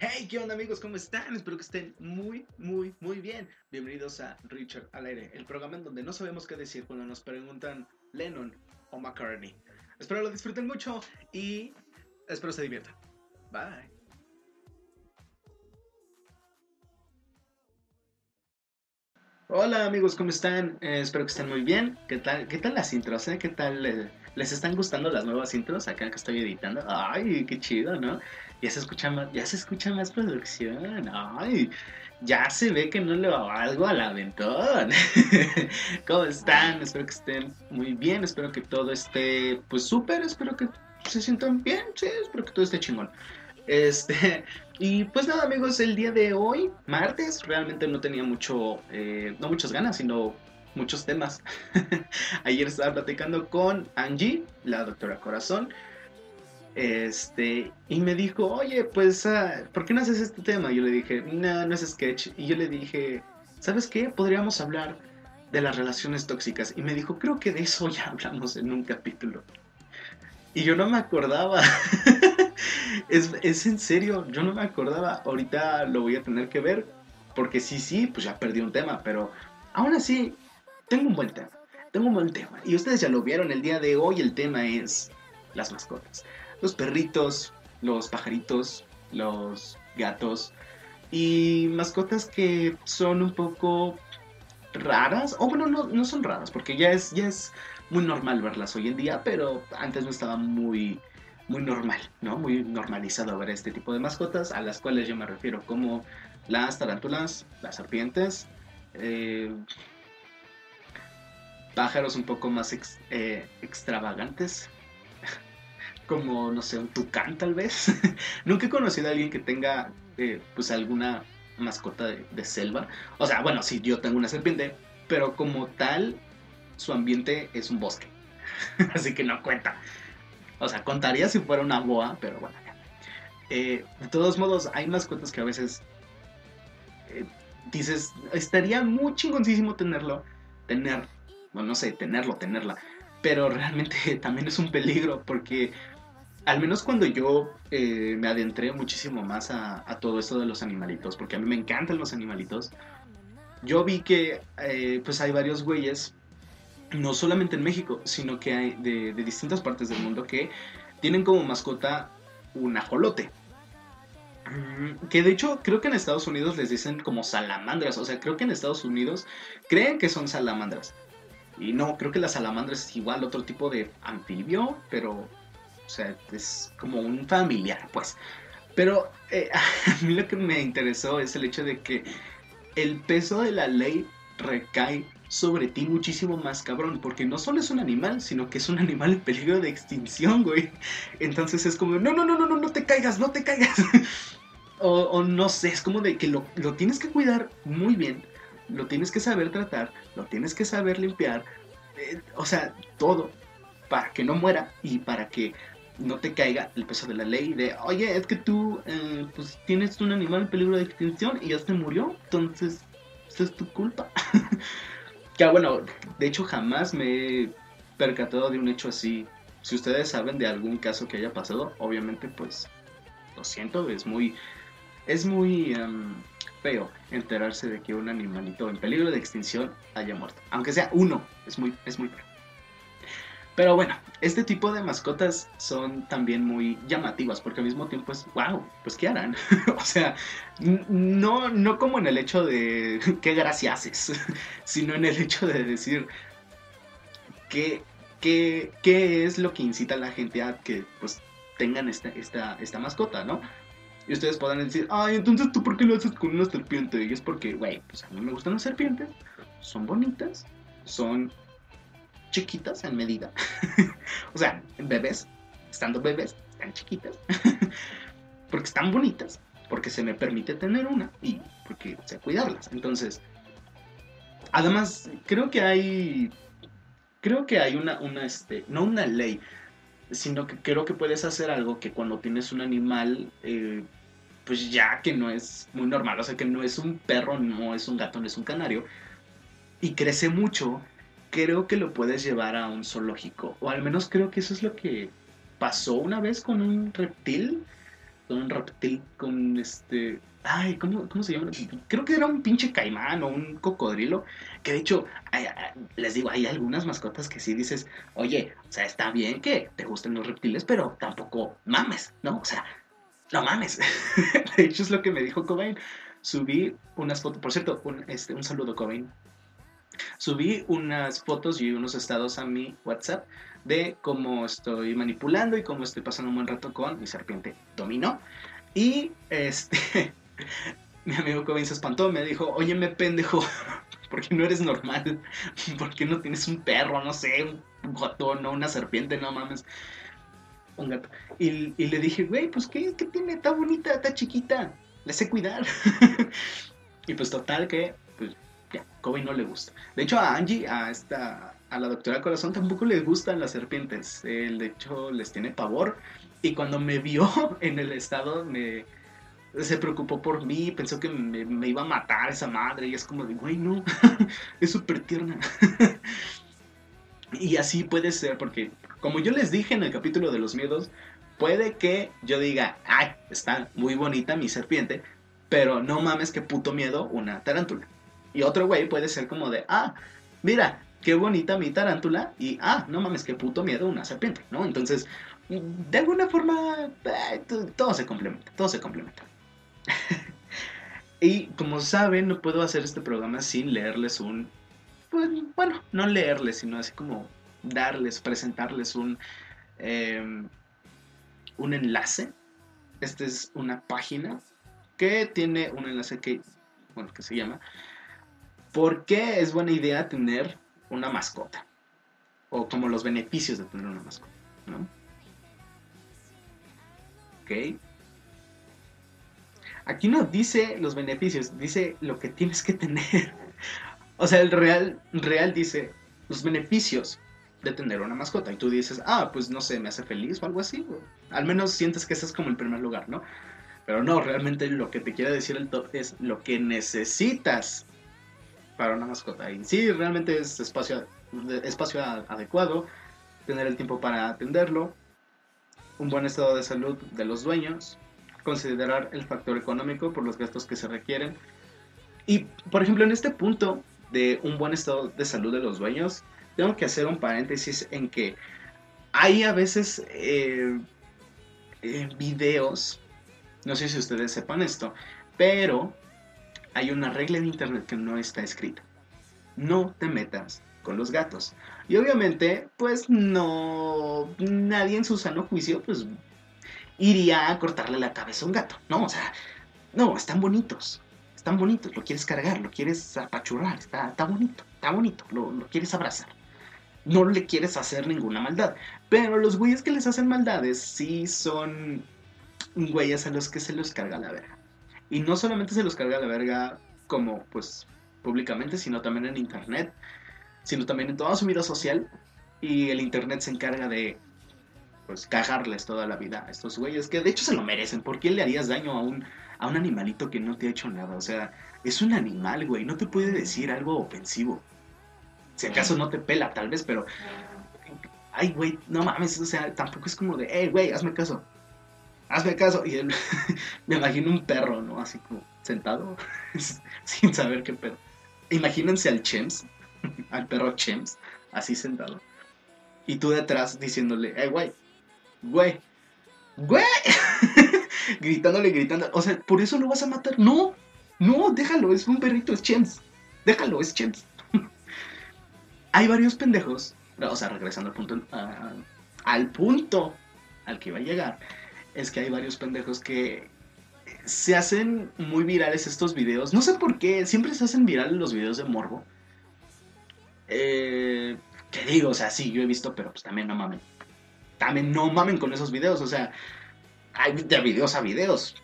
Hey, ¿qué onda amigos? ¿Cómo están? Espero que estén muy, muy, muy bien. Bienvenidos a Richard al aire, el programa en donde no sabemos qué decir cuando nos preguntan Lennon o McCartney. Espero lo disfruten mucho y espero se diviertan. Bye. Hola amigos, ¿cómo están? Eh, espero que estén muy bien. ¿Qué tal, qué tal las intros? Eh? ¿Qué tal? eh, ¿Les están gustando las nuevas intros acá que estoy editando? Ay, qué chido, ¿no? Ya se escucha más, ya se escucha más producción. Ay, ya se ve que no le va algo al aventón. ¿Cómo están? Espero que estén muy bien. Espero que todo esté pues súper. Espero que se sientan bien. Sí, espero que todo esté chingón. Este, y pues nada amigos, el día de hoy, martes, realmente no tenía mucho, eh, no muchas ganas, sino muchos temas. Ayer estaba platicando con Angie, la doctora Corazón, este, y me dijo, oye, pues, ah, ¿por qué no haces este tema? Yo le dije, no, no es sketch. Y yo le dije, ¿sabes qué? Podríamos hablar de las relaciones tóxicas. Y me dijo, creo que de eso ya hablamos en un capítulo. Y yo no me acordaba. es, es en serio, yo no me acordaba. Ahorita lo voy a tener que ver. Porque sí, sí, pues ya perdí un tema. Pero aún así, tengo un buen tema. Tengo un buen tema. Y ustedes ya lo vieron el día de hoy. El tema es las mascotas. Los perritos, los pajaritos, los gatos. Y mascotas que son un poco raras. O bueno, no, no son raras. Porque ya es, ya es muy normal verlas hoy en día. Pero antes no estaba muy muy normal, ¿no? Muy normalizado ver este tipo de mascotas, a las cuales yo me refiero como las tarántulas, las serpientes, eh, pájaros un poco más eh, extravagantes, como, no sé, un tucán tal vez. Nunca he conocido a alguien que tenga, eh, pues, alguna mascota de, selva. O sea, bueno, sí, yo tengo una serpiente, pero como tal, su ambiente es un bosque. Así que no cuenta. O sea, contaría si fuera una boa, pero bueno. Eh, de todos modos, hay mascotas que a veces eh, dices, estaría muy chingoncísimo tenerlo, tener, bueno, no sé, tenerlo, tenerla, pero realmente también es un peligro porque al menos cuando yo eh, me adentré muchísimo más a, todo esto de los animalitos, porque a mí me encantan los animalitos, yo vi que eh, pues hay varios güeyes no solamente en México, sino que hay de, de distintas partes del mundo que tienen como mascota un ajolote. Mm, Que de hecho creo que en Estados Unidos les dicen como salamandras, o sea, creo que en Estados Unidos creen que son salamandras. Y no, creo que la salamandra es igual otro tipo de anfibio, pero, o sea, es como un familiar, pues. Pero eh, a mí lo que me interesó es el hecho de que el peso de la ley recae sobre ti muchísimo más cabrón, porque no solo es un animal, sino que es un animal en peligro de extinción, güey. Entonces es como, no, no, no, no, no, no te caigas, no te caigas. o, no sé, es como de que lo, lo tienes que cuidar muy bien, lo tienes que saber tratar, lo tienes que saber limpiar, eh, o sea, todo, para que no muera y para que no te caiga el peso de la ley de, oye, es que tú, eh, pues tienes un animal en peligro de extinción y ya se murió, entonces, eso es tu culpa. ah, bueno, de hecho jamás me he percatado de un hecho así. Si ustedes saben de algún caso que haya pasado, obviamente pues lo siento, es muy es muy em, feo enterarse de que un animalito en peligro de extinción haya muerto, aunque sea uno, es muy es muy feo. Pero bueno, este tipo de mascotas son también muy llamativas porque al mismo tiempo es, wow, pues ¿qué harán? o sea, no, no como en el hecho de qué gracia haces, sino en el hecho de decir qué, qué, qué es lo que incita a la gente a que pues tengan esta, esta, esta mascota, ¿no? Y ustedes podrán decir, ay, entonces tú por qué lo haces con una serpiente? Y es porque, güey, pues a mí me gustan las serpientes, son bonitas, son chiquitas en medida. o sea, bebés, estando bebés, están chiquitas. porque están bonitas, porque se me permite tener una y porque sé cuidarlas. Entonces, además, creo que hay. Creo que hay una, una este, no una ley, sino que creo que puedes hacer algo que cuando tienes un animal, eh, pues ya que no es muy normal, o sea, que no es un perro, no es un gato, no es un canario, y crece mucho, creo que lo puedes llevar a un zoológico, o al menos creo que eso es lo que pasó una vez con un reptil, con un reptil, con este... Ay, ¿cómo, ¿cómo se llama? Creo que era un pinche caimán o un cocodrilo. Que de hecho, les digo, hay algunas mascotas que sí dices, oye, o sea, está bien que te gusten los reptiles, pero tampoco mames, ¿no? O sea, no mames. de hecho, es lo que me dijo Cobain. Subí unas fotos, por cierto, un, este, un saludo, Cobain. Subí unas fotos y unos estados a mi WhatsApp de cómo estoy manipulando y cómo estoy pasando un buen rato con mi serpiente dominó. Y este, mi amigo Cobain se espantó, me dijo, oye, me pendejo, ¿por qué no eres normal? ¿Por qué no tienes un perro, no sé, un gato, no una serpiente, no mames? Un gato. Y, le dije, güey, pues ¿qué, ¿qué tiene? Está bonita, está chiquita, le sé cuidar. y pues total que, ya, Kobe no le gusta. De hecho a Angie, a esta a la doctora Corazón tampoco les gustan las serpientes. Él, de hecho, les tiene pavor. Y cuando me vio en el estado, me, se preocupó por mí, pensó que me, iba a matar esa madre. Y es como de, güey, no, es súper tierna. y así puede ser, porque como yo les dije en el capítulo de los miedos, puede que yo diga, ay, está muy bonita mi serpiente, pero no mames, qué puto miedo una tarántula. Y otro güey puede ser como de, ah, mira, qué bonita mi tarántula y, ah, no mames, qué puto miedo una serpiente, ¿no? Entonces, de alguna forma, eh, todo se complementa, todo se complementa. y como saben, no puedo hacer este programa sin leerles un, pues, bueno, no leerles, sino así como darles, presentarles un, em, un enlace. Esta es una página que tiene un enlace que, bueno, que se llama ¿Por qué es buena idea tener una mascota. O como los beneficios de tener una mascota, ¿no? ¿Ok? Aquí no dice los beneficios, dice lo que tienes que tener. o sea, el real, real dice los beneficios de tener una mascota. Y tú dices, ah, pues no sé, me hace feliz o algo así. Al menos sientes que ese es como el primer lugar, ¿no? Pero no, realmente lo que te quiere decir el top es lo que necesitas para una mascota. Y sí, realmente es espacio, espacio adecuado, tener el tiempo para atenderlo, un buen estado de salud de los dueños, considerar el factor económico por los gastos que se requieren. Y, por ejemplo, en este punto de un buen estado de salud de los dueños, tengo que hacer un paréntesis en que hay a veces eh, eh, videos, no sé si ustedes sepan esto, pero hay una regla en internet que no está escrita. No te metas con los gatos. Y obviamente, pues no, nadie en su sano juicio, pues iría a cortarle la cabeza a un gato. No, o sea, no, están bonitos. Están bonitos, lo quieres cargar, lo quieres apachurrar, está, está bonito, está bonito, lo, lo quieres abrazar. No le quieres hacer ninguna maldad. Pero los güeyes que les hacen maldades sí son güeyes a los que se los carga la verga. Y no solamente se los carga la verga como pues públicamente, sino también en internet, sino también en toda su vida social. Y el internet se encarga de pues cagarles toda la vida a estos güeyes, que de hecho se lo merecen. ¿Por qué le harías daño a un, a un animalito que no te ha hecho nada? O sea, es un animal, güey, no te puede decir algo ofensivo. Si acaso no te pela, tal vez, pero... Ay, güey, no mames, o sea, tampoco es como de, hey, güey, hazme caso hazme caso. Y él, me imagino un perro, ¿no? Así como sentado, sin saber qué pedo. Imagínense al Chems, al perro Chems, así sentado. Y tú detrás diciéndole, hey, güey, güey, güey. Gritándole, gritando. O sea, ¿por eso lo vas a matar? No, no, déjalo, es un perrito, es Chems. Déjalo, es Chems. Hay varios pendejos, o sea, regresando al punto, al punto al que iba a llegar, es que hay varios pendejos que se hacen muy virales estos videos. No sé por qué, siempre se hacen virales los videos de Morbo. Eh, ¿Qué digo? O sea, sí, yo he visto, pero pues también no mamen. También no mamen con esos videos. O sea, hay de videos a videos.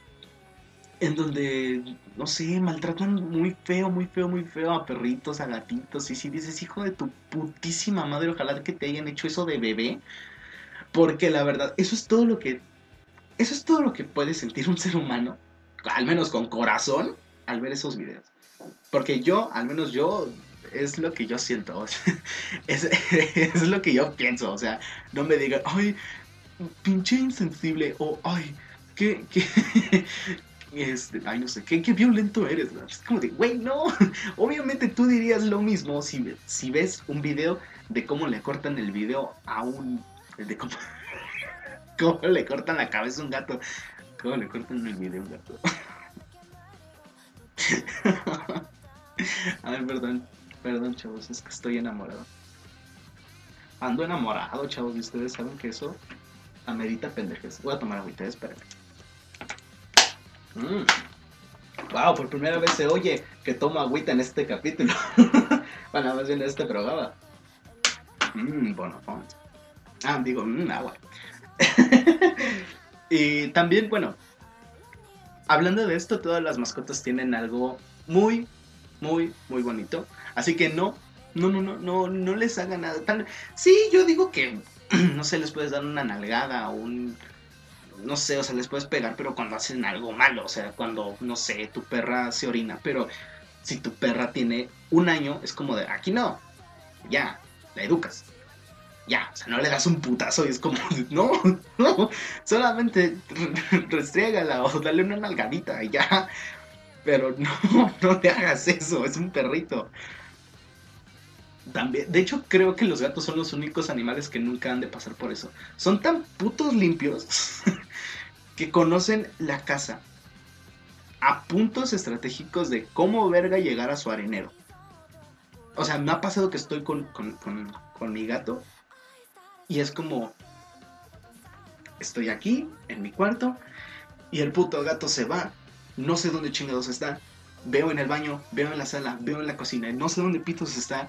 En donde, no sé, maltratan muy feo, muy feo, muy feo a perritos, a gatitos. Y si dices, hijo de tu putísima madre, ojalá que te hayan hecho eso de bebé. Porque la verdad, eso es todo lo que eso es todo lo que puede sentir un ser humano, al menos con corazón, al ver esos videos. Porque yo, al menos yo, es lo que yo siento. es, lo que yo pienso. O sea, no me digan, ay, pinche insensible. O, ay, qué, qué, este, ay, no sé, qué, qué violento eres, Es como de, güey, no. Obviamente tú dirías lo mismo si, si ves un video de cómo le cortan el video a un, de cómo, cómo le cortan la cabeza a un gato. ¿Cómo le cortan el video a un gato? a ver, perdón, perdón, chavos, es que estoy enamorado. Ando enamorado, chavos, y ustedes saben que eso amerita pendejes. Voy a tomar agüita, espérenme. Wow, mm. por primera vez se oye que tomo agüita en este capítulo. bueno, más bien en este programa. Mmm, bueno, Ah, digo, mmm, agua. y también, bueno, hablando de esto, todas las mascotas tienen algo muy, muy, muy bonito. Así que no, no, no, no, no, no les haga nada. Sí, yo digo que, no sé, les puedes dar una nalgada o un. No sé, o sea, les puedes pegar, pero cuando hacen algo malo, o sea, cuando, no sé, tu perra se orina, pero si tu perra tiene un año, es como de, aquí no, ya, la educas. Ya, o sea, no le das un putazo y es como, no, no, solamente restriégala o dale una nalgadita y ya. Pero no, no te hagas eso, es un perrito. También, de hecho, creo que los gatos son los únicos animales que nunca han de pasar por eso. Son tan putos limpios que conocen la casa a puntos estratégicos de cómo verga llegar a su arenero. O sea, me ha pasado que estoy con, con mi gato y es como, estoy aquí, en mi cuarto, y el puto gato se va, no sé dónde chingados está, veo en el baño, veo en la sala, veo en la cocina, no sé dónde pitos está,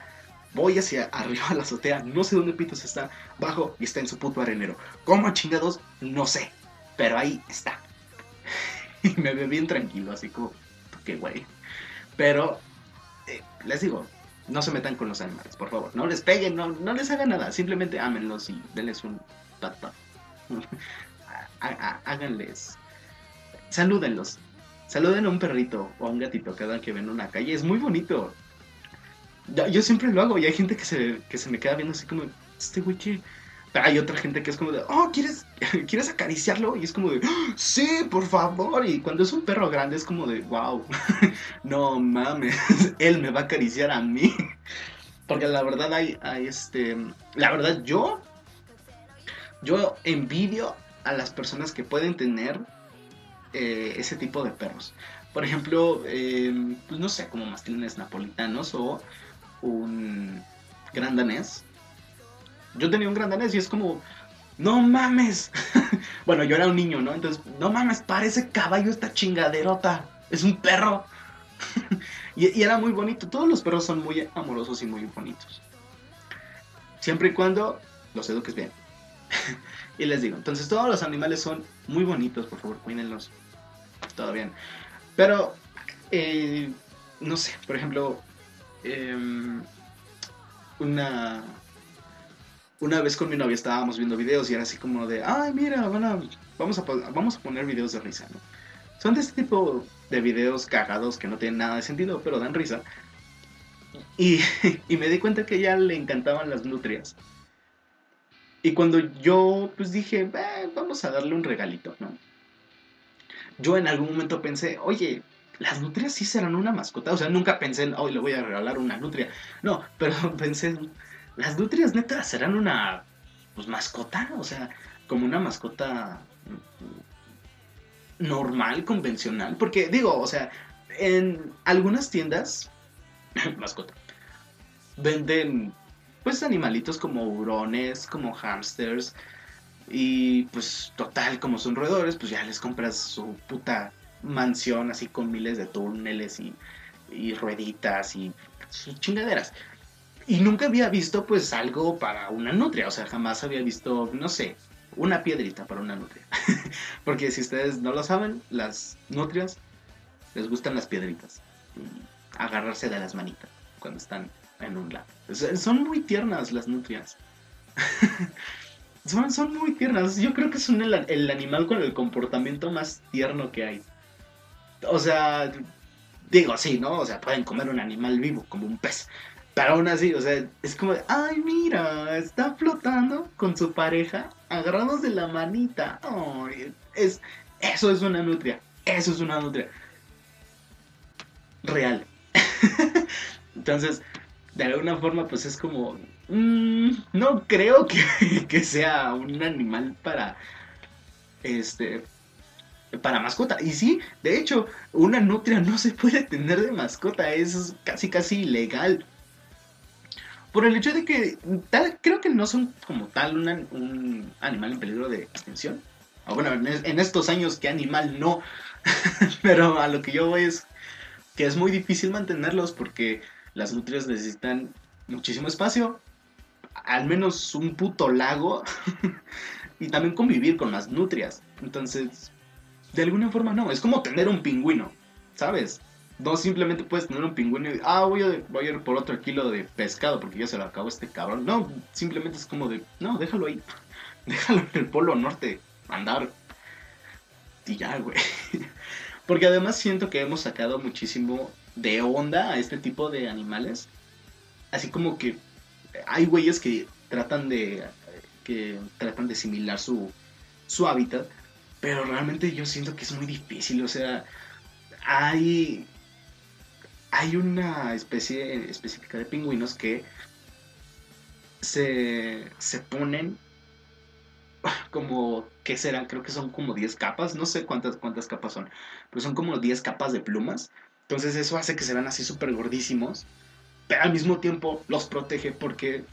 voy hacia arriba a la azotea, no sé dónde pitos está, bajo y está en su puto arenero. ¿Cómo chingados? No sé, pero ahí está. y me veo bien tranquilo, así como, qué güey. Pero, eh, les digo, no se metan con los animales, por favor. No les peguen, no, no les hagan nada. Simplemente ámenlos y denles un pat Háganles. Salúdenlos. Saluden a un perrito o a un gatito cada que ven una calle. Es muy bonito. Yo, siempre lo hago y hay gente que se, que se me queda viendo así como, este güey que hay otra gente que es como de, oh, ¿quieres, ¿quieres acariciarlo? Y es como de, oh, sí, por favor. Y cuando es un perro grande es como de, wow, no mames, él me va a acariciar a mí. Porque la verdad hay, hay este, la verdad yo, yo envidio a las personas que pueden tener eh, ese tipo de perros. Por ejemplo, em, pues no sé, como mastines napolitanos o un gran danés yo tenía un gran danés y es como, no mames. bueno, yo era un niño, ¿no? Entonces, no mames, parece caballo esta chingaderota. Es un perro. y, era muy bonito. Todos los perros son muy amorosos y muy bonitos. Siempre y cuando los eduques bien. y les digo, entonces todos los animales son muy bonitos, por favor, cuídenlos. Todo bien. Pero, eh, no sé, por ejemplo, em, una, una vez con mi novia estábamos viendo videos y era así como de, ay, mira, vamos, a, vamos a poner videos de risa, ¿no? Son de este tipo de videos cagados que no tienen nada de sentido, pero dan risa. Y, me di cuenta que ella le encantaban las nutrias. Y cuando yo pues dije, vamos a darle un regalito, ¿no? Yo en algún momento pensé, oye, las nutrias sí serán una mascota. O sea, nunca pensé en, hoy le voy a regalar una nutria. No, pero pensé, las nutrias neta serán una pues, mascota, o sea, como una mascota normal, convencional, porque digo, o sea, en algunas tiendas, mascota, venden pues animalitos como hurones, como hamsters, y pues total, como son roedores, pues ya les compras su puta mansión así con miles de túneles y, y rueditas y sus chingaderas. Y nunca había visto pues algo para una nutria, o sea, jamás había visto, no sé, una piedrita para una nutria. Porque si ustedes no lo saben, las nutrias les gustan las piedritas. agarrarse de las manitas cuando están en un lado. Son muy tiernas las nutrias. son, son muy tiernas. Yo creo que son el animal con el comportamiento más tierno que hay. O sea, digo, sí, ¿no? O sea, pueden comer un animal vivo como un pez. Pero aún así, o sea, es como ay, mira, está flotando con su pareja, agarrados de la manita. es, Eso es una nutria. Eso es una nutria. Real. Entonces, de alguna forma, pues es como. Mm, no creo que, que, sea un animal para. Este. Para mascota. Y sí, de hecho, una nutria no se puede tener de mascota. Es casi, casi ilegal. Por el hecho de que tal, creo que no son como tal un animal en peligro de extinción. O bueno, en, estos años, ¿qué animal no? Pero a lo que yo voy es que es muy difícil mantenerlos porque las nutrias necesitan muchísimo espacio, al menos un puto lago, y también convivir con las nutrias. Entonces, de alguna forma no, es como tener un pingüino, ¿sabes? No simplemente puedes tener un pingüino y, ah, voy a, voy a ir por otro kilo de pescado porque ya se lo acabó este cabrón. No, simplemente es como de, no, déjalo ahí. Déjalo en el polo norte, andar. Y ya, güey. Porque además siento que hemos sacado muchísimo de onda a este tipo de animales. Así como que hay güeyes que tratan de que tratan de similar su, su hábitat, pero realmente yo siento que es muy difícil, o sea, hay hay una especie específica de pingüinos que se, se ponen como, ¿qué serán? Creo que son como 10 capas, no sé cuántas, cuántas capas son, pero son como 10 capas de plumas. Entonces eso hace que se vean así súper gordísimos, pero al mismo tiempo los protege porque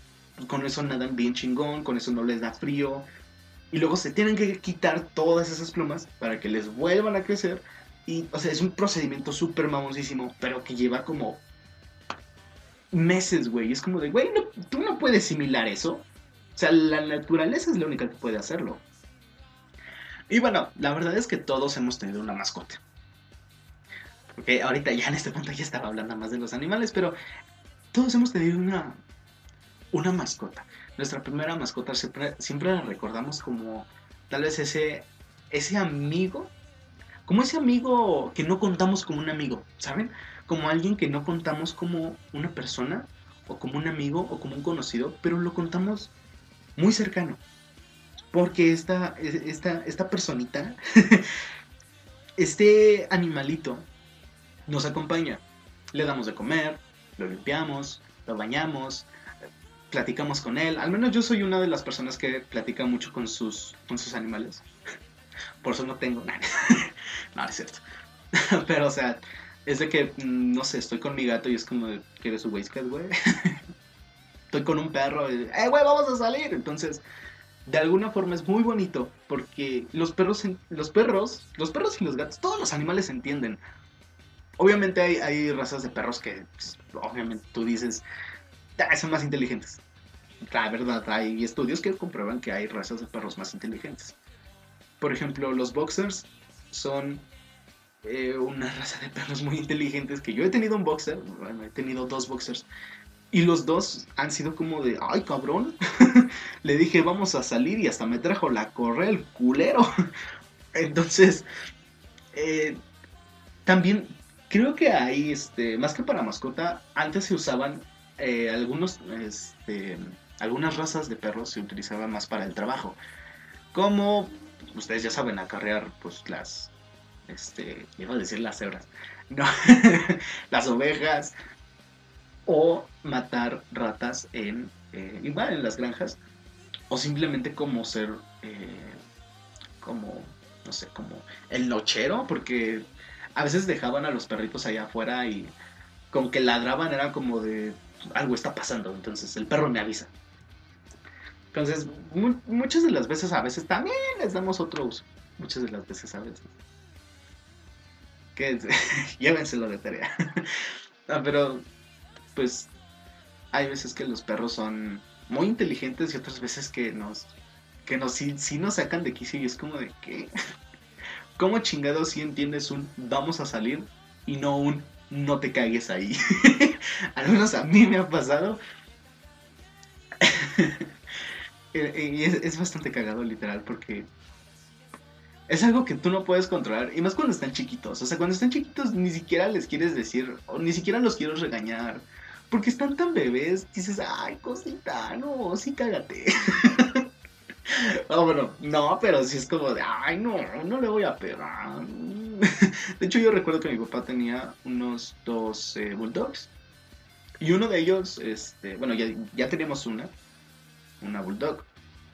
con eso nadan bien chingón, con eso no les da frío. Y luego se tienen que quitar todas esas plumas para que les vuelvan a crecer y, o sea, es un procedimiento súper mamosísimo, pero que lleva como meses, güey. Es como de, güey, tú no puedes similar eso. O sea, la naturaleza es la única que puede hacerlo. Y bueno, la verdad es que todos hemos tenido una mascota. Porque ahorita ya en este punto ya estaba hablando más de los animales, pero todos hemos tenido una, una mascota. Nuestra primera mascota siempre, siempre la recordamos como tal vez ese, ese amigo como ese amigo que no contamos como un amigo, ¿saben? Como alguien que no contamos como una persona, o como un amigo, o como un conocido, pero lo contamos muy cercano. Porque esta, esta, esta personita, este animalito, nos acompaña. Le damos de comer, lo limpiamos, lo bañamos, platicamos con él. Al menos yo soy una de las personas que platica mucho con sus, con sus animales. Por eso no tengo. nada. No, es cierto. Pero, o sea, es de que, mm, no sé, estoy con mi gato y es como, ¿quieres su waistcoat, güey? estoy con un perro y, ¡eh, güey, vamos a salir! Entonces, de alguna forma es muy bonito porque los perros, los perros, los perros y los gatos, todos los animales entienden. Obviamente hay, hay razas de perros que, pues, obviamente, tú dices, ah, son más inteligentes. La verdad, hay estudios que comprueban que hay razas de perros más inteligentes. Por ejemplo, los boxers son eh, una raza de perros muy inteligentes que yo he tenido un boxer, bueno, he tenido dos boxers. Y los dos han sido como de, ay cabrón, le dije vamos a salir y hasta me trajo la correa el culero. Entonces, eh, también creo que hay, este, más que para mascota, antes se usaban eh, algunos, este, algunas razas de perros se utilizaban más para el trabajo. Como ustedes ya saben acarrear pues las, este, iba a decir las cebras, no, las ovejas o matar ratas en, eh, igual en las granjas o simplemente como ser, eh, como, no sé, como el nochero, porque a veces dejaban a los perritos allá afuera y con que ladraban era como de algo está pasando, entonces el perro me avisa. Entonces, muchas de las veces, a veces también les damos otro uso. Muchas de las veces, a veces. Que llévenselo de tarea. pero, pues, hay veces que los perros son muy inteligentes y otras veces que nos, que nos, sí, nos sacan de quicio y es como de que, ¿cómo chingados si entiendes un vamos a salir y no un no te cagues ahí? Al menos a mí me ha pasado. Y es, bastante cagado, literal, porque es algo que tú no puedes controlar. Y más cuando están chiquitos. O sea, cuando están chiquitos ni siquiera les quieres decir, o ni siquiera los quiero regañar. Porque están tan bebés, dices, ay, cosita, no, sí cágate. Oh, bueno, no, pero sí es como de, ay, no, no le voy a pegar. De hecho, yo recuerdo que mi papá tenía unos dos eh, bulldogs. Y uno de ellos, este, bueno, ya, ya teníamos una, una bulldog.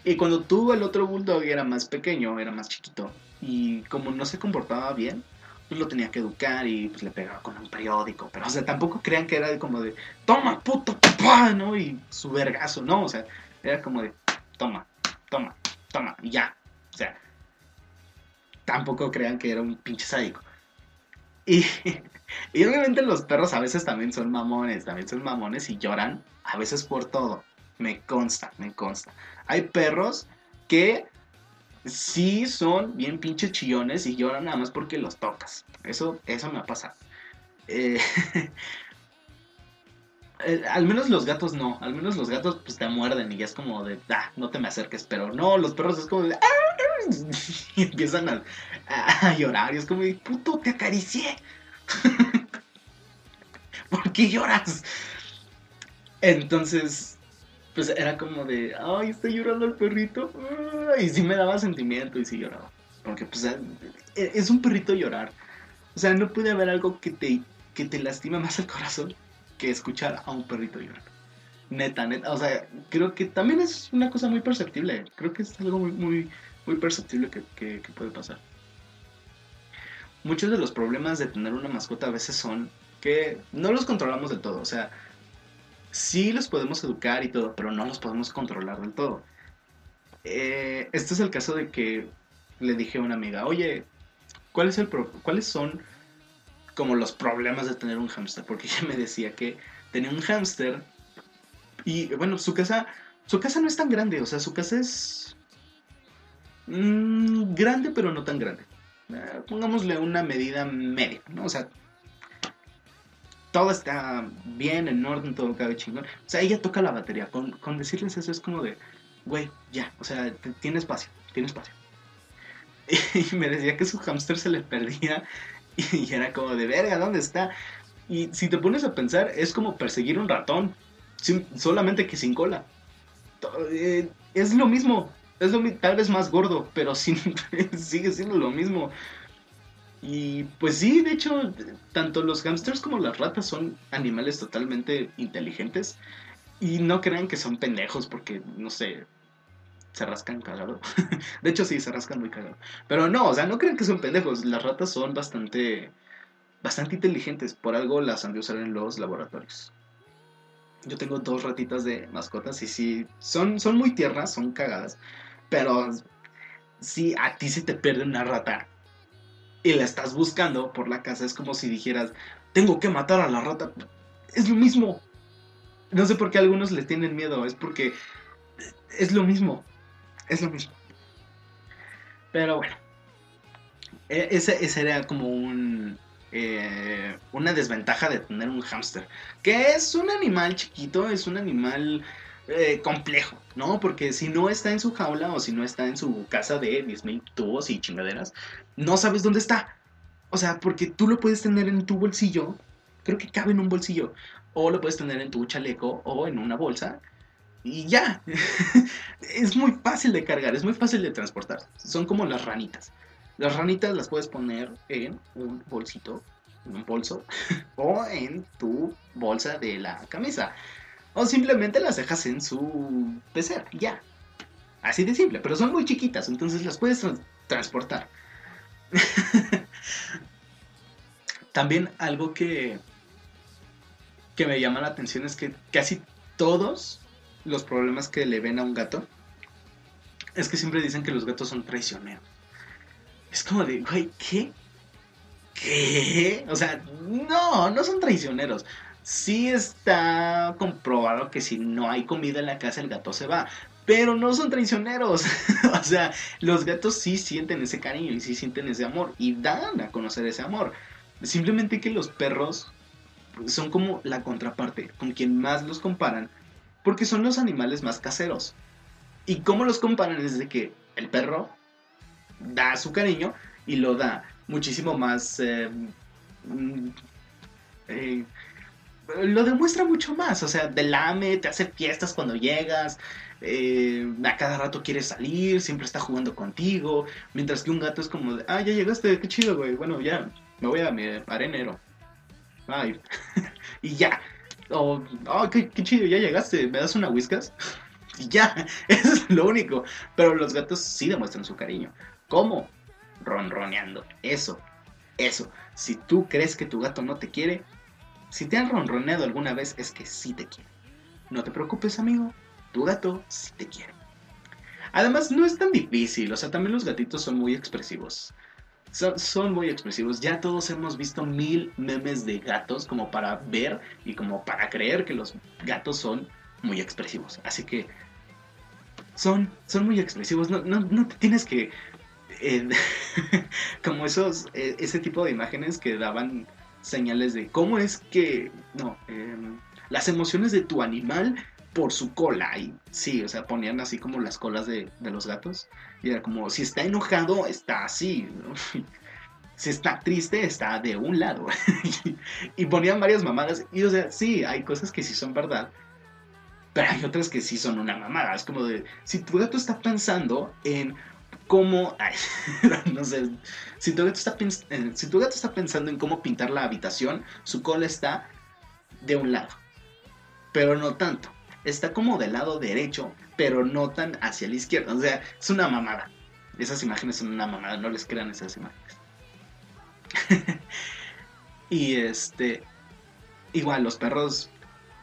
Y cuando tuvo el otro bulldog era más pequeño, era más chiquito. Y como no se comportaba bien, pues lo tenía que educar y pues le pegaba con un periódico. Pero, o sea, tampoco crean que era como de, toma, puto, papá, ¿no? Y su vergazo, no, o sea, era como de, toma, toma, toma, y ya. O sea, tampoco crean que era un pinche sádico. Y, y obviamente los perros a veces también son mamones, también son mamones y lloran, a veces por todo. Me consta, me consta. Hay perros que sí son bien pinches chillones y lloran nada más porque los tocas. Eso, eso me ha pasado. Eh, eh, al menos los gatos no. Al menos los gatos pues te muerden y ya es como de, ah, no te me acerques. Pero no, los perros es como de, ah", y empiezan a, a, llorar. Y es como de, puto, te acaricié. ¿Por qué lloras? Entonces, pues era como de, ay, está llorando el perrito. Y sí me daba sentimiento y sí lloraba. Porque pues e, es un perrito llorar. O sea, no puede haber algo que te, que te lastime más el corazón que escuchar a un perrito llorar. Neta, neta. O sea, creo que también es una cosa muy perceptible. Creo que es algo muy, muy, muy perceptible que, que, que puede pasar. Muchos de los problemas de tener una mascota a veces son que no los controlamos de todo. O sea, sí los podemos educar y todo, pero no los podemos controlar del todo. Eh, este es el caso de que le dije a una amiga, oye, ¿cuál es el ¿cuáles son como los problemas de tener un hámster? Porque ella me decía que tenía un hámster y bueno, su casa, su casa no es tan grande, o sea, su casa es mm, grande pero no tan grande. Eh, pongámosle una medida media, ¿no? O sea, todo está bien, en orden, todo cabe chingón. O sea, ella toca la batería. Con, con decirles eso es como de, güey, ya, o sea, tiene espacio, tiene espacio. Y me decía que su hámster se le perdía y era como de, verga, ¿dónde está? Y si te pones a pensar, es como perseguir un ratón, solamente que sin cola. Eh, es lo mismo, es lo, tal vez más gordo, pero sigue siendo lo mismo. Y pues sí, de hecho, tanto los hamsters como las ratas son animales totalmente inteligentes. Y no crean que son pendejos porque, no sé, se rascan cagado. de hecho, sí, se rascan muy cagado. Pero no, o sea, no crean que son pendejos. Las ratas son bastante, bastante inteligentes. Por algo las han de usar en los laboratorios. Yo tengo dos ratitas de mascotas y sí, son, son muy tiernas, son cagadas. Pero si a ti se te pierde una rata y la estás buscando por la casa, es como si dijeras, tengo que matar a la rata. Es lo mismo. No sé por qué algunos les tienen miedo, es porque es lo mismo. Es lo mismo. Pero bueno. E, ese, era como un, eh, una desventaja de tener un hámster. Que es un animal chiquito, es un animal eh, complejo, ¿no? Porque si no está en su jaula o si no está en su casa de 10.000 tubos y chingaderas, no sabes dónde está. O sea, porque tú lo puedes tener en tu bolsillo, creo que cabe en un bolsillo, o lo puedes tener en tu chaleco o en una bolsa, y ya. es muy fácil de cargar, es muy fácil de transportar. Son como las ranitas. Las ranitas las puedes poner en un bolsito, en un bolso, o en tu bolsa de la camisa. O simplemente las dejas en su pecera, ya. Así de simple, pero son muy chiquitas, entonces las puedes transportar. También algo que, que me llama la atención es que casi todos los problemas que le ven a un gato es que siempre dicen que los gatos son traicioneros. Es como de, güey, ¿qué? ¿Qué? O sea, no, no son traicioneros sí está comprobado que si no hay comida en la casa el gato se va. Pero no son traicioneros. o sea, los gatos sí sienten ese cariño y sí sienten ese amor. Y dan a conocer ese amor. Simplemente que los perros son como la contraparte, con quien más los comparan. Porque son los animales más caseros. ¿Y cómo los comparan? Es de que el perro da su cariño y lo da muchísimo más... Eh, mm, eh, lo demuestra mucho más. O sea, te lame, te hace fiestas cuando llegas, eh, a cada rato quiere salir, siempre está jugando contigo. Mientras que un gato es como de, ah, ya llegaste, qué chido, güey. Bueno, ya, me voy a mi arenero. Ay. y ya. O, oh, qué, qué, chido, ya llegaste, ¿me das una whiskas? y ya, eso es lo único. Pero los gatos sí demuestran su cariño. ¿Cómo? Ronroneando. Eso, eso. Si tú crees que tu gato no te quiere, si te han ronroneado alguna vez es que sí te quiere. No te preocupes, amigo. Tu gato sí te quiere. Además, no es tan difícil. O sea, también los gatitos son muy expresivos. Son, muy expresivos. Ya todos hemos visto mil memes de gatos como para ver y como para creer que los gatos son muy expresivos. Así que son, son muy expresivos. No, no, te tienes que... Eh, como esos, eh, ese tipo de imágenes que daban señales de cómo es que, no, em, las emociones de tu animal por su cola. Y sí, o sea, ponían así como las colas de, los gatos. Y era como, si está enojado, está así. Si está triste, está de un lado. y ponían varias mamadas. Y o sea, sí, hay cosas que sí son verdad. Pero hay otras que sí son una mamada. Es como de, si tu gato está pensando en cómo, no sé, si tu, gato está, eh, si tu gato está pensando en cómo pintar la habitación, su cola está de un lado, pero no tanto. Está como del lado derecho, pero no tan hacia la izquierda. O sea, es una mamada. Esas imágenes son una mamada, no les crean esas imágenes. y este, igual los perros,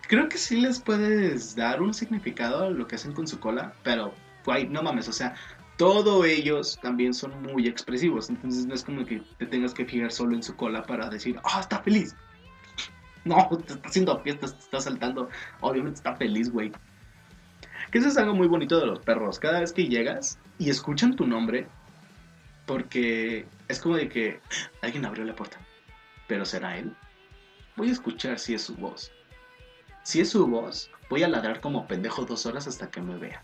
creo que sí les puedes dar un significado a lo que hacen con su cola, pero, no mames, o sea, todos ellos también son muy expresivos. Entonces no es como que te tengas que fijar solo en su cola para decir, ah, está feliz. No, te está haciendo fiestas, te está saltando. Obviamente está feliz, güey. Que eso es algo muy bonito de los perros. Cada vez que llegas y escuchan tu nombre, porque es como de que alguien abrió la puerta. Pero será él. Voy a escuchar si es su voz. Si es su voz, voy a ladrar como pendejo dos horas hasta que me vea.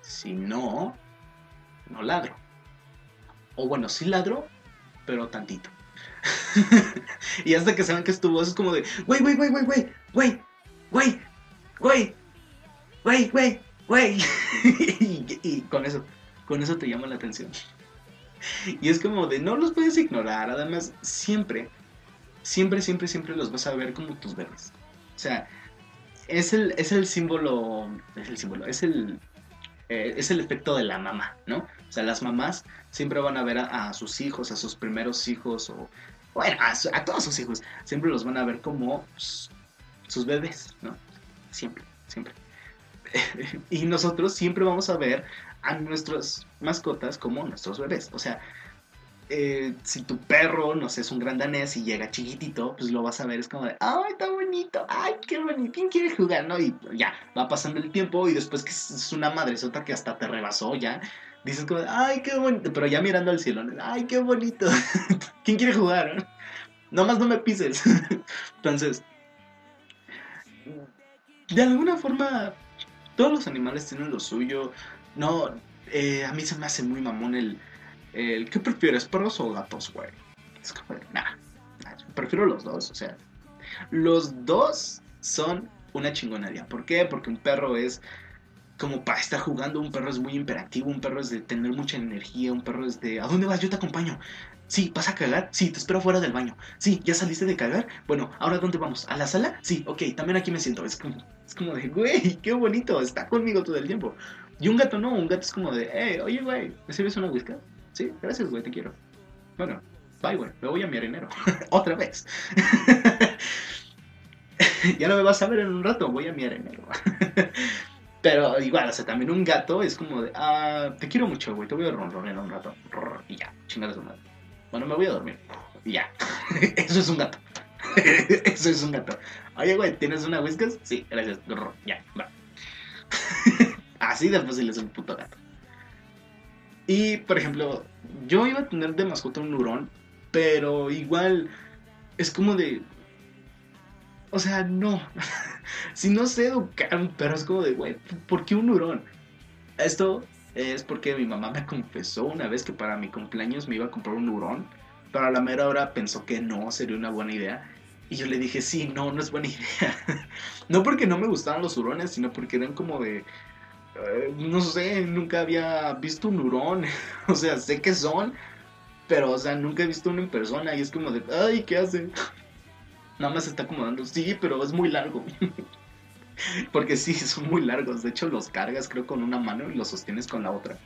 Si no, no ladro. O bueno, sí ladro, pero tantito. y hasta que saben que es tu voz es como de, güey, güey, güey, güey, güey, güey, güey, güey, güey, güey, güey. y con eso, con eso te llama la atención. y es como de, no los puedes ignorar. Además, siempre, siempre, siempre, siempre los vas a ver como tus bebés. O sea, es el, es el símbolo, es el símbolo, es el, eh, es el efecto de la mamá, ¿no? O sea, las mamás siempre van a ver a, sus hijos, a sus primeros hijos, o bueno, a, todos sus hijos, siempre los van a ver como sus bebés, ¿no? Siempre, siempre. y nosotros siempre vamos a ver a nuestras mascotas como nuestros bebés. O sea, eh, si tu perro, no sé, es un gran danés y llega chiquitito, pues lo vas a ver, es como de, ¡ay, está bonito! ¡Ay, qué bonito! ¿Quién quiere jugar? ¿No? Y ya, va pasando el tiempo y después que es una madresota que hasta te rebasó ya, dices como, ¡ay, qué bonito! Pero ya mirando al cielo, ¡ay, qué bonito! ¿Quién quiere jugar? Nomás no me pises. Entonces, de alguna forma, todos los animales tienen lo suyo. No, eh, a mí se me hace muy mamón el el, ¿Qué prefieres, perros o gatos, güey? Es como, nah, prefiero los dos, o sea. Los dos son una chingonería. ¿Por qué? Porque un perro es como para estar jugando, un perro es muy imperativo, un perro es de tener mucha energía, un perro es de, ¿a dónde vas? Yo te acompaño. Sí, ¿vas a cagar? Sí, te espero fuera del baño. Sí, ¿ya saliste de cagar? Bueno, ¿ahora dónde vamos? ¿A la sala? Sí, ok, también aquí me siento. Es como, es como de, güey, qué bonito, está conmigo todo el tiempo. Y un gato no, un gato es como de, hey, oye, güey, ¿me sirves una whisky? Sí, gracias, güey, te quiero. Bueno, bye, güey, me voy a mi arenero. Otra vez. ya no me vas a ver en un rato, voy a mi arenero. Pero igual, o sea, también un gato es como de, ah, te quiero mucho, güey, te voy a ronronear un rato. Y ya, chingada su madre. Bueno, me voy a dormir. Y ya. Eso es un gato. Eso es un gato. Oye, güey, ¿tienes una whiskas? Sí, gracias. Ya, va. Así de fácil es un puto gato. Y, por ejemplo, yo iba a tener de mascota un hurón, pero igual es como de... O sea, no. si no sé educar un perro, es como de, güey, ¿por qué un hurón? Esto es porque mi mamá me confesó una vez que para mi cumpleaños me iba a comprar un hurón, pero a la mera hora pensó que no sería una buena idea Y yo le dije, sí, no, no es buena idea. no porque no me gustaran los hurones, sino porque eran como de... eh, no sé, nunca había visto un hurón. o sea, sé que son, pero, o sea, nunca he visto uno en persona. Y es como de, ay, ¿qué hace? Nada más está acomodando. Sí, pero es muy largo. porque sí, son muy largos. De hecho, los cargas creo con una mano y los sostienes con la otra.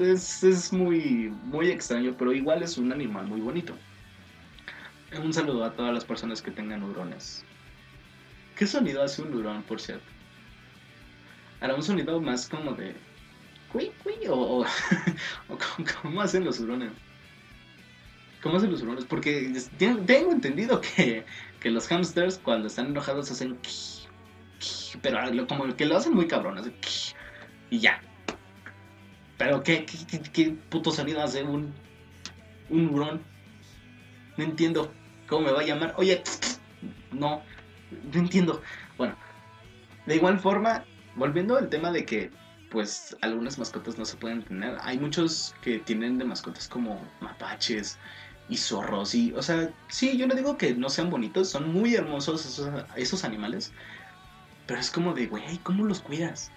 Es, es muy, muy extraño, pero igual es un animal muy bonito. Un saludo a todas las personas que tengan hurones. ¿Qué sonido hace un hurón, por cierto? ¿Hará un sonido más como de... Cui, cui, o, o, cómo hacen los hurones? ¿Cómo hacen los hurones? Porque tengo entendido que, que los hamsters cuando están enojados hacen... Pero como que lo hacen muy cabrón, qui, y ya. Pero ¿qué, qué, qué, qué puto sonido hace un, un hurón? No entiendo cómo me va a llamar. Oye, no, no entiendo. Bueno, de igual forma, volviendo al tema de que, pues, algunas mascotas no se pueden tener. Hay muchos que tienen de mascotas como mapaches y zorros y, o sea, sí, yo no digo que no sean bonitos, son muy hermosos esos, animales. Pero es como de, güey, ¿cómo los cuidas?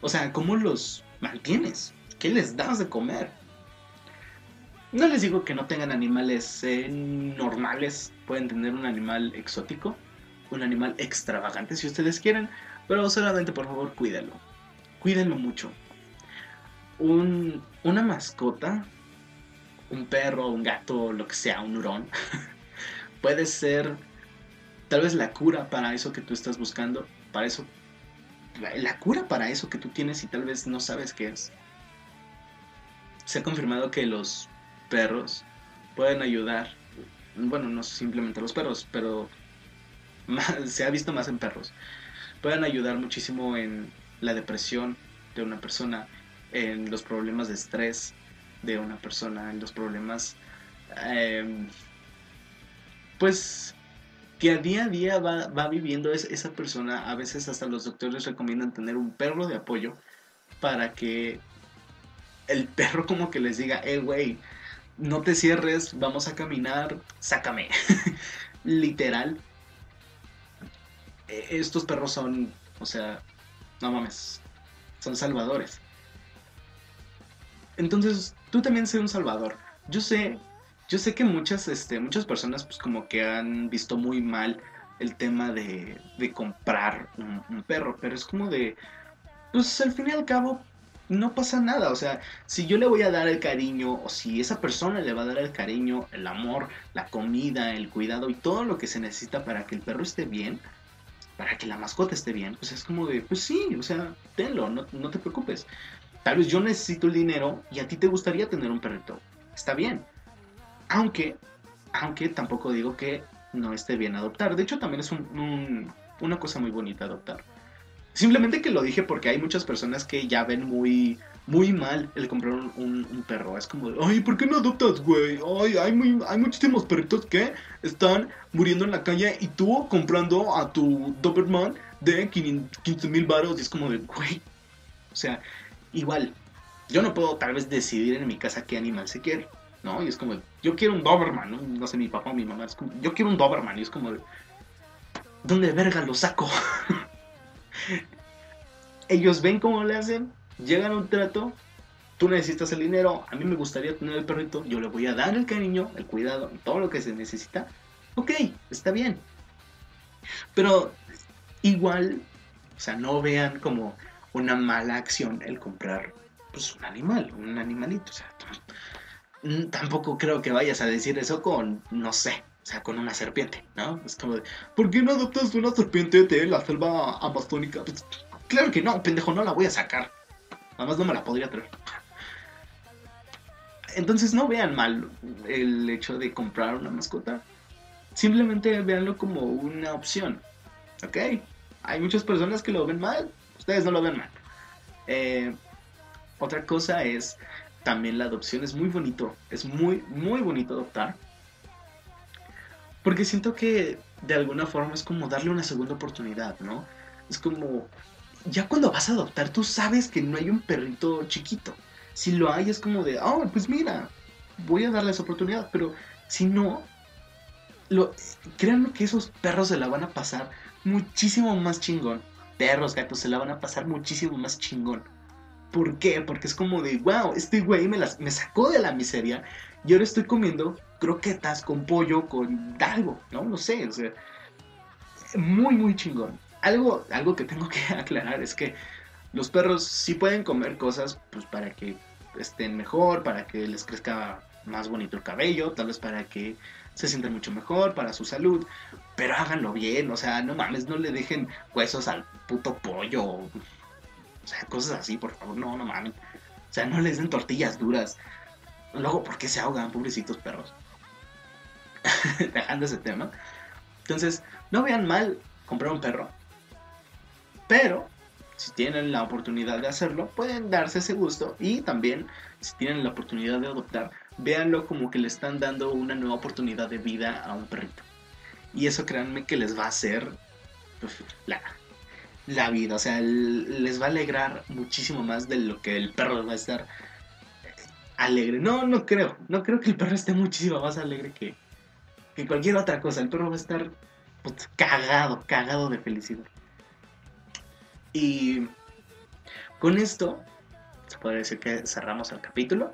O sea, ¿cómo los mantienes? ¿Qué les das de comer? No les digo que no tengan animales eh, normales, pueden tener un animal exótico, un animal extravagante si ustedes quieren, pero solamente por favor cuídenlo, cuídenlo mucho. Un, una mascota, un perro, un gato, lo que sea, un hurón, puede ser tal vez la cura para eso que tú estás buscando, para eso, la, cura para eso que tú tienes y tal vez no sabes qué es. Se ha confirmado que los perros pueden ayudar, bueno, no simplemente los perros, pero se ha visto más en perros, pueden ayudar muchísimo en la depresión de una persona, en los problemas de estrés de una persona, en los problemas, eh, pues, que a día a día va, va viviendo es- esa persona. A veces hasta los doctores recomiendan tener un perro de apoyo para que el perro como que les diga, eh, güey, no te cierres, vamos a caminar, sácame. Literal. Eh, Estos perros son, o sea, no mames, son salvadores. Entonces, tú también sé un salvador. Yo sé, yo sé que muchas, este, muchas personas pues como que han visto muy mal el tema de, de comprar un, perro, pero es como de, pues al fin y al cabo no pasa nada, o sea, si yo le voy a dar el cariño o si esa persona le va a dar el cariño, el amor, la comida, el cuidado y todo lo que se necesita para que el perro esté bien, para que la mascota esté bien, pues es como de, pues sí, o sea, tenlo, no, no te preocupes. Tal vez yo necesito el dinero y a ti te gustaría tener un perrito. Está bien. Aunque, aunque tampoco digo que no esté bien adoptar. De hecho, también es un- un- una cosa muy bonita adoptar. Simplemente que lo dije porque hay muchas personas que ya ven muy, muy mal el comprar un, perro. Es como, ay, ¿por qué no adoptas, güey? Ay, hay, hay muchísimos perritos que están muriendo en la calle y tú comprando a tu Doberman de 15 mil baros. Y es como de, güey, o sea, igual, yo no puedo tal vez decidir en mi casa qué animal se quiere, ¿no? Y es como, yo quiero un Doberman, ¿no? Sé, mi papá o mi mamá, es como, yo quiero un Doberman. Y es como, de, ¿dónde verga lo saco? Ellos ven cómo le hacen, llegan a un trato, tú necesitas el dinero, a mí me gustaría tener el perrito, yo le voy a dar el cariño, el cuidado, todo lo que se necesita. Ok, está bien. Pero igual, o sea, no vean como una mala acción el comprar pues un animal, un animalito. O sea, t- tampoco creo que vayas a decir eso con, no sé, o sea, con una serpiente, ¿no? Es como de, ¿por qué no adoptas una serpiente de la selva amazónica? Pues, claro que no, pendejo, no la voy a sacar. Además no me la podría traer. Entonces no vean mal el hecho de comprar una mascota. Simplemente véanlo como una opción. ¿Ok? Hay muchas personas que lo ven mal. Ustedes no lo ven mal. Eh, otra cosa es también la adopción. Es muy bonito. Es muy, muy bonito adoptar. Porque siento que de alguna forma es como darle una segunda oportunidad, ¿no? Es como, ya cuando vas a adoptar, tú sabes que no hay un perrito chiquito. Si lo hay, es como de, oh, pues mira, voy a darle esa oportunidad. Pero si no, lo, créanme que esos perros se la van a pasar muchísimo más chingón. Perros, gatos, se la van a pasar muchísimo más chingón. ¿Por qué? Porque es como de, wow, este güey me, las, me sacó de la miseria y ahora estoy comiendo croquetas con pollo, con algo, ¿no? No sé, o sea, muy, muy chingón. Algo, algo que tengo que aclarar es que los perros sí pueden comer cosas pues para que estén mejor, para que les crezca más bonito el cabello, tal vez para que se sientan mucho mejor, para su salud, pero háganlo bien, o sea, no mames, no le dejen huesos al puto pollo, o sea, cosas así, por favor, no, no mames. O sea, no les den tortillas duras. Luego, ¿por qué se ahogan, pobrecitos perros? Dejando ese tema. Entonces, no vean mal comprar un perro. Pero, si tienen la oportunidad de hacerlo, pueden darse ese gusto. Y también, si tienen la oportunidad de adoptar, véanlo como que le están dando una nueva oportunidad de vida a un perrito. Y eso créanme que les va a hacer pues, la, la vida. O sea, les va a alegrar muchísimo más de lo que el perro va a estar alegre. No, no creo. No creo que el perro esté muchísimo más alegre que, que cualquier otra cosa. El perro va a estar pues, cagado, cagado de felicidad. Y con esto, se puede decir que cerramos el capítulo.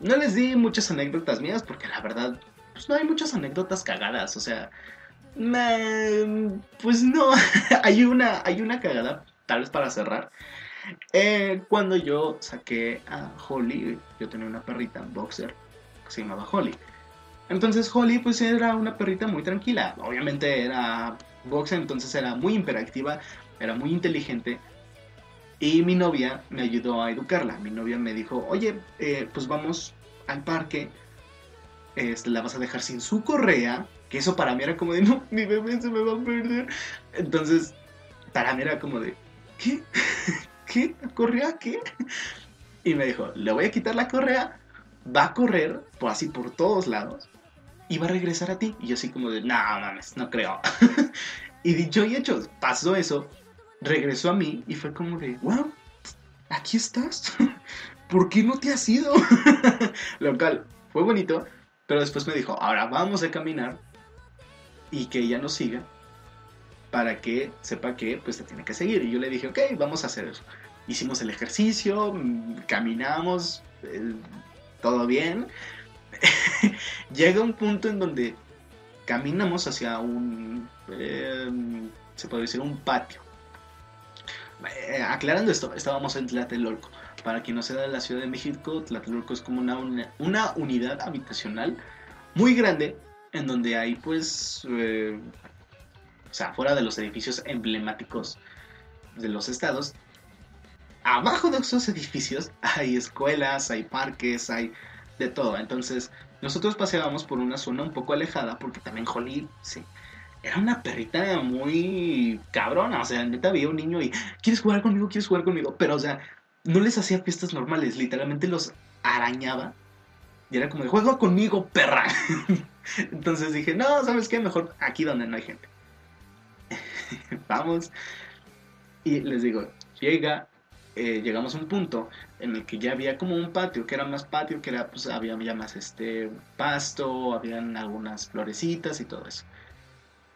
No les di muchas anécdotas mías porque la verdad, pues no hay muchas anécdotas cagadas. O sea, pues no, hay una, hay una cagada, tal vez para cerrar. Eh, cuando yo saqué a Holly, yo tenía una perrita, boxer, que se llamaba Holly. Entonces Holly pues era una perrita muy tranquila. Obviamente era boxer, entonces era muy imperactiva, era muy inteligente. Y mi novia me ayudó a educarla. Mi novia me dijo, oye, eh, pues vamos al parque. La vas a dejar sin su correa. Que eso para mí era como de, no, mi bebé se me va a perder. Entonces, para mí era como de, ¿qué? ¿Qué? ¿Correa qué? Y me dijo, le voy a quitar la correa, va a correr por así por todos lados y va a regresar a ti. Y yo así como de, no mames, no creo. y dicho y hecho, pasó eso, regresó a mí y fue como de, wow, aquí estás. ¿Por qué no te has ido? Lo cual fue bonito, pero después me dijo, ahora vamos a caminar y que ella nos siga para que sepa que pues te tiene que seguir. Y yo le dije, ok, vamos a hacer eso. Hicimos el ejercicio, mm, caminamos, todo bien. Llega un punto en donde caminamos hacia un, eh, se puede decir, un patio. Eh, aclarando esto, estábamos en Tlatelolco. Para quien no sea de la Ciudad de México, Tlatelolco es como una, una, unidad habitacional muy grande en donde hay pues o sea, fuera de los edificios emblemáticos de los estados, abajo de esos edificios hay escuelas, hay parques, hay de todo. Entonces, nosotros paseábamos por una zona un poco alejada, porque también Holly, sí, era una perrita muy cabrona. O sea, neta había un niño y, ¿quieres jugar conmigo? ¿Quieres jugar conmigo? Pero, o sea, no les hacía fiestas normales, literalmente los arañaba. Y era como de, juego conmigo, perra. Entonces dije, no, ¿sabes qué? Mejor aquí donde no hay gente. vamos. Y les digo, llega, eh, llegamos a un punto en el que ya había como un patio, que era más patio, que era, pues había más este pasto, habían algunas florecitas y todo eso.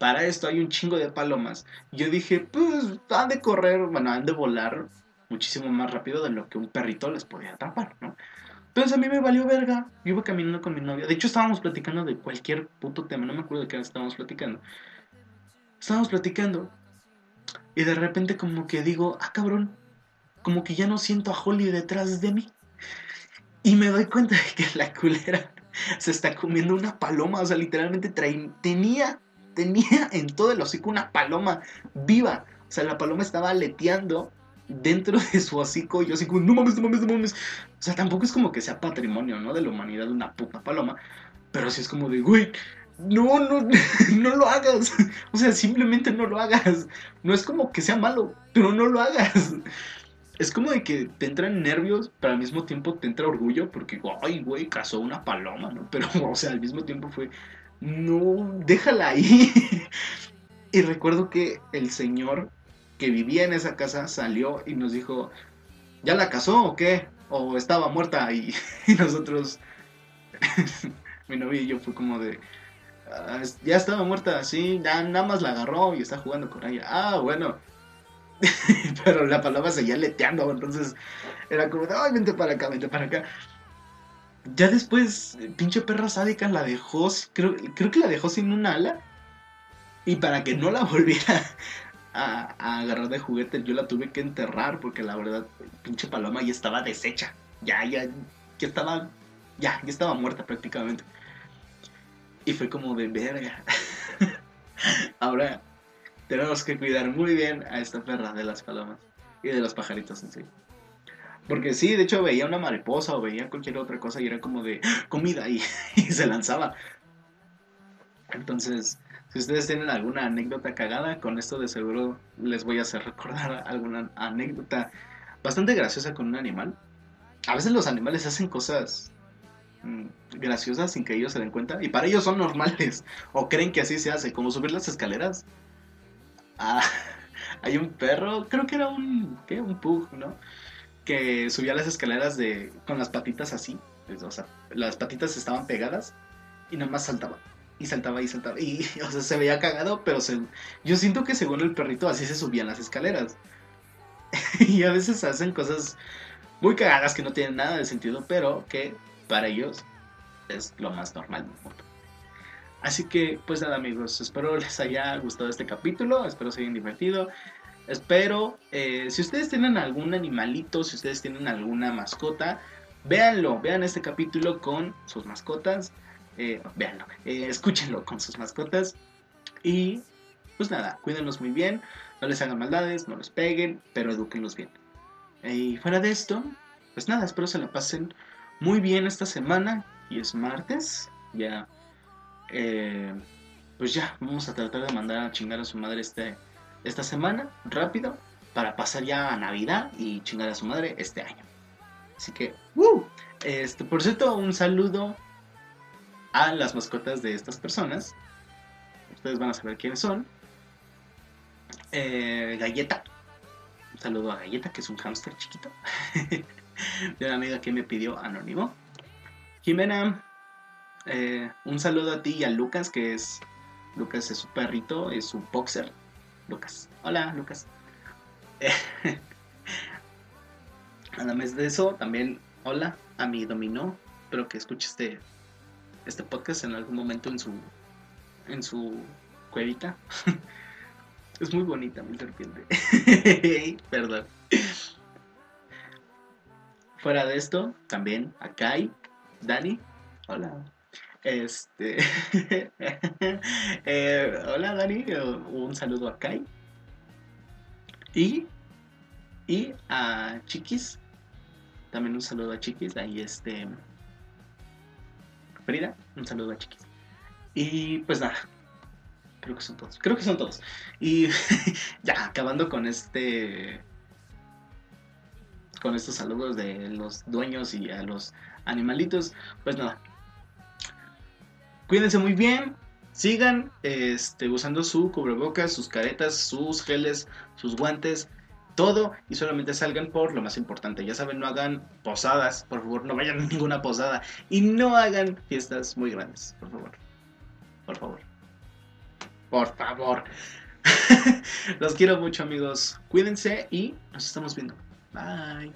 Para esto hay un chingo de palomas. Yo dije, pues han de correr, bueno, han de volar muchísimo más rápido de lo que un perrito les podía atrapar, ¿no? Entonces a mí me valió verga. Yo iba caminando con mi novia. De hecho, estábamos platicando de cualquier puto tema. No me acuerdo de qué estábamos platicando estábamos platicando y de repente como que digo, ah cabrón, como que ya no siento a Holly detrás de mí. Y me doy cuenta de que la culera se está comiendo una paloma, o sea, literalmente tenía, tenía en todo el hocico una paloma viva. O sea, la paloma estaba aleteando dentro de su hocico y yo así como, no mames, no mames, no mames. O sea, tampoco es como que sea patrimonio, ¿no? De la humanidad una puta paloma. Pero sí es como de, güey, no, no, no lo hagas. O sea, simplemente no lo hagas. No es como que sea malo, pero no lo hagas. Es como de que te entran nervios, pero al mismo tiempo te entra orgullo porque, ay, güey, cazó una paloma, ¿no? Pero, o sea, al mismo tiempo fue, no, déjala ahí. Y recuerdo que el señor que vivía en esa casa salió y nos dijo, ¿ya la casó o qué? O estaba muerta y, y nosotros, mi novia y yo fue como de, Ah, ya estaba muerta, sí, ya nada más la agarró y está jugando con ella. Ah, bueno. Pero la paloma seguía leteando, entonces era como de, ay, vente para acá, vente para acá. Ya después, pinche perra sádica la dejó, creo, creo que la dejó sin un ala. Y para que no la volviera a, agarrar de juguete, yo la tuve que enterrar porque la verdad, pinche paloma ya estaba deshecha. Ya, ya, ya estaba, ya, ya estaba muerta prácticamente. Y fue como de verga. Ahora tenemos que cuidar muy bien a esta perra de las palomas y de los pajaritos en sí. Porque sí, de hecho veía una mariposa o veía cualquier otra cosa y era como de ¡Ah! comida y, se lanzaba. Entonces, si ustedes tienen alguna anécdota cagada, con esto de seguro les voy a hacer recordar alguna anécdota bastante graciosa con un animal. A veces los animales hacen cosas mm, graciosas sin que ellos se den cuenta y para ellos son normales o creen que así se hace, como subir las escaleras. Ah, hay un perro, creo que era un, ¿qué? Un pug, ¿no? Que subía las escaleras de con las patitas así, o sea, las patitas estaban pegadas y nomás saltaba y saltaba y saltaba. Y, o sea, se veía cagado, pero se, yo siento que según el perrito así se subían las escaleras. y a veces hacen cosas muy cagadas que no tienen nada de sentido, pero que para ellos es lo más normal del mundo. Así que, pues nada amigos, espero les haya gustado este capítulo, espero se hayan divertido. Espero, eh, si ustedes tienen algún animalito, si ustedes tienen alguna mascota, véanlo, vean este capítulo con sus mascotas eh, véanlo, eh, escúchenlo con sus mascotas. Y pues nada, cuídenlos muy bien, no les hagan maldades, no les peguen, pero eduquenlos bien. Y fuera de esto, pues nada, espero se la pasen muy bien esta semana. Y es martes, ya. Eh, pues ya, vamos a tratar de mandar a chingar a su madre este, esta semana, rápido, para pasar ya a Navidad y chingar a su madre este año. Así que, Este, por cierto, un saludo a las mascotas de estas personas. Ustedes van a saber quiénes son. Eh, Galleta. Un saludo a Galleta, que es un hámster chiquito. de una amiga que me pidió anónimo. Jimena. Eh, un saludo a ti y a Lucas, que es. Lucas es su perrito, es su boxer. Lucas. Hola, Lucas. Además de eso, también hola a mi dominó. Espero que escuche este este podcast en algún momento en su en su cuevita. es muy bonita mi serpiente. Perdón. Fuera de esto, también a Kai, Dani, hola. Este, eh, hola Dani, un saludo a Kai. Y, y a Chiquis, también un saludo a Chiquis, ahí este, Frida, un saludo a Chiquis. Y pues nada, creo que son todos. Creo que son todos. Y ya, acabando con este. Con estos saludos de los dueños y a los animalitos. Pues nada. Cuídense muy bien. Sigan este, usando su cubrebocas, sus caretas, sus geles, sus guantes todo y solamente salgan por lo más importante. Ya saben, no hagan posadas, por favor, no vayan a ninguna posada y no hagan fiestas muy grandes, por favor. Por favor. Por favor. Los quiero mucho, amigos. Cuídense y nos estamos viendo. Bye.